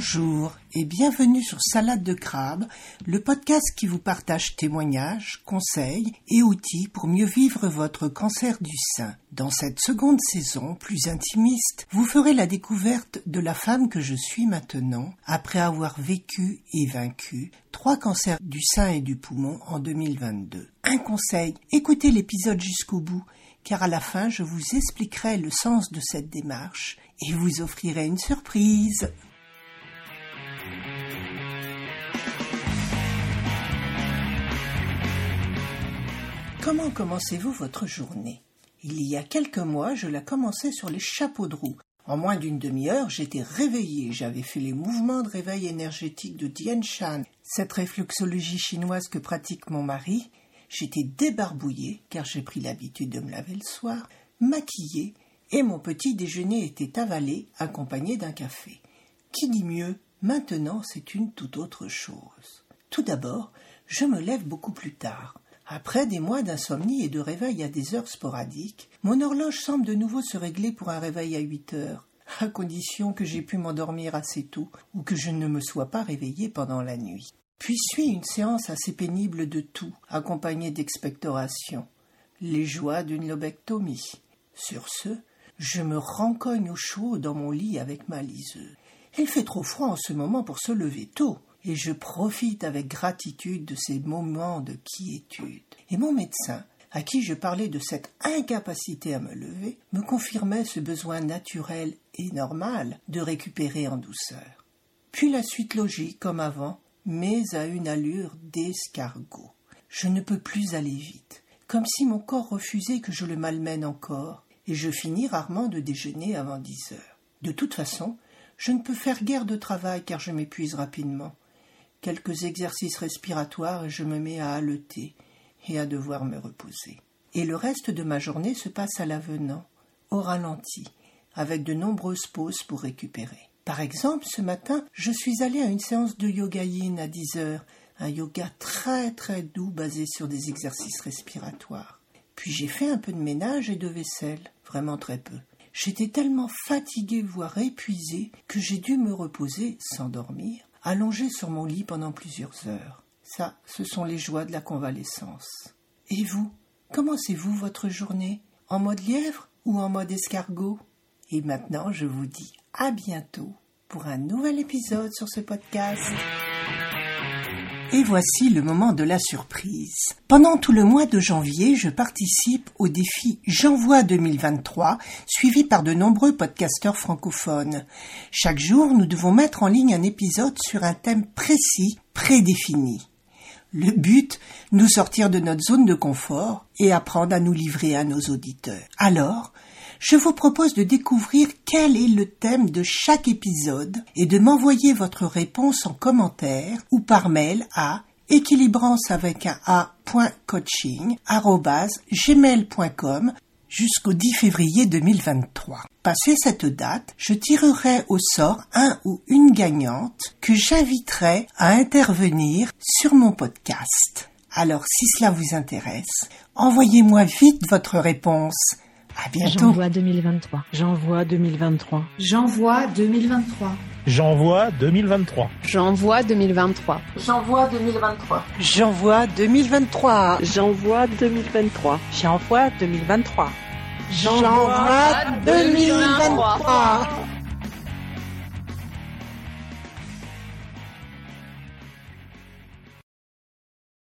Bonjour et bienvenue sur Salade de crabe, le podcast qui vous partage témoignages, conseils et outils pour mieux vivre votre cancer du sein. Dans cette seconde saison, plus intimiste, vous ferez la découverte de la femme que je suis maintenant, après avoir vécu et vaincu trois cancers du sein et du poumon en 2022. Un conseil, écoutez l'épisode jusqu'au bout, car à la fin je vous expliquerai le sens de cette démarche et vous offrirai une surprise. Comment commencez-vous votre journée? Il y a quelques mois, je la commençais sur les chapeaux de roue. En moins d'une demi-heure, j'étais réveillée. J'avais fait les mouvements de réveil énergétique de Dian Shan, cette réflexologie chinoise que pratique mon mari. J'étais débarbouillée, car j'ai pris l'habitude de me laver le soir, maquillée, et mon petit déjeuner était avalé, accompagné d'un café. Qui dit mieux Maintenant, c'est une toute autre chose. Tout d'abord, je me lève beaucoup plus tard. Après des mois d'insomnie et de réveil à des heures sporadiques, mon horloge semble de nouveau se régler pour un réveil à huit heures, à condition que j'aie pu m'endormir assez tôt ou que je ne me sois pas réveillé pendant la nuit. Puis suit une séance assez pénible de tout, accompagnée d'expectoration, les joies d'une lobectomie. Sur ce, je me rencogne au chaud dans mon lit avec ma liseuse. Il fait trop froid en ce moment pour se lever tôt et je profite avec gratitude de ces moments de quiétude. Et mon médecin, à qui je parlais de cette incapacité à me lever, me confirmait ce besoin naturel et normal de récupérer en douceur. Puis la suite logique, comme avant, mais à une allure d'escargot. Je ne peux plus aller vite, comme si mon corps refusait que je le malmène encore, et je finis rarement de déjeuner avant dix heures. De toute façon, je ne peux faire guère de travail car je m'épuise rapidement quelques exercices respiratoires et je me mets à haleter et à devoir me reposer. Et le reste de ma journée se passe à l'avenant, au ralenti, avec de nombreuses pauses pour récupérer. Par exemple, ce matin, je suis allée à une séance de yoga yin à 10 heures, un yoga très très doux basé sur des exercices respiratoires. Puis j'ai fait un peu de ménage et de vaisselle, vraiment très peu. J'étais tellement fatiguée, voire épuisée, que j'ai dû me reposer sans dormir allongé sur mon lit pendant plusieurs heures. Ça, ce sont les joies de la convalescence. Et vous, commencez-vous votre journée? En mode lièvre ou en mode escargot? Et maintenant, je vous dis à bientôt pour un nouvel épisode sur ce podcast. Et voici le moment de la surprise. Pendant tout le mois de janvier, je participe au défi J'envoie 2023, suivi par de nombreux podcasteurs francophones. Chaque jour, nous devons mettre en ligne un épisode sur un thème précis, prédéfini. Le but, nous sortir de notre zone de confort et apprendre à nous livrer à nos auditeurs. Alors, je vous propose de découvrir quel est le thème de chaque épisode et de m'envoyer votre réponse en commentaire ou par mail à équilibrance avec un a.coaching.gmail.com jusqu'au 10 février 2023. Passé cette date, je tirerai au sort un ou une gagnante que j'inviterai à intervenir sur mon podcast. Alors si cela vous intéresse, envoyez-moi vite votre réponse à bientôt. J'envoie 2023. J'envoie 2023. J'envoie 2023. J'envoie 2023. J'envoie 2023. J'envoie 2023. J'envoie 2023. J'envoie 2023. J'envoie 2023. J'envoie 2023.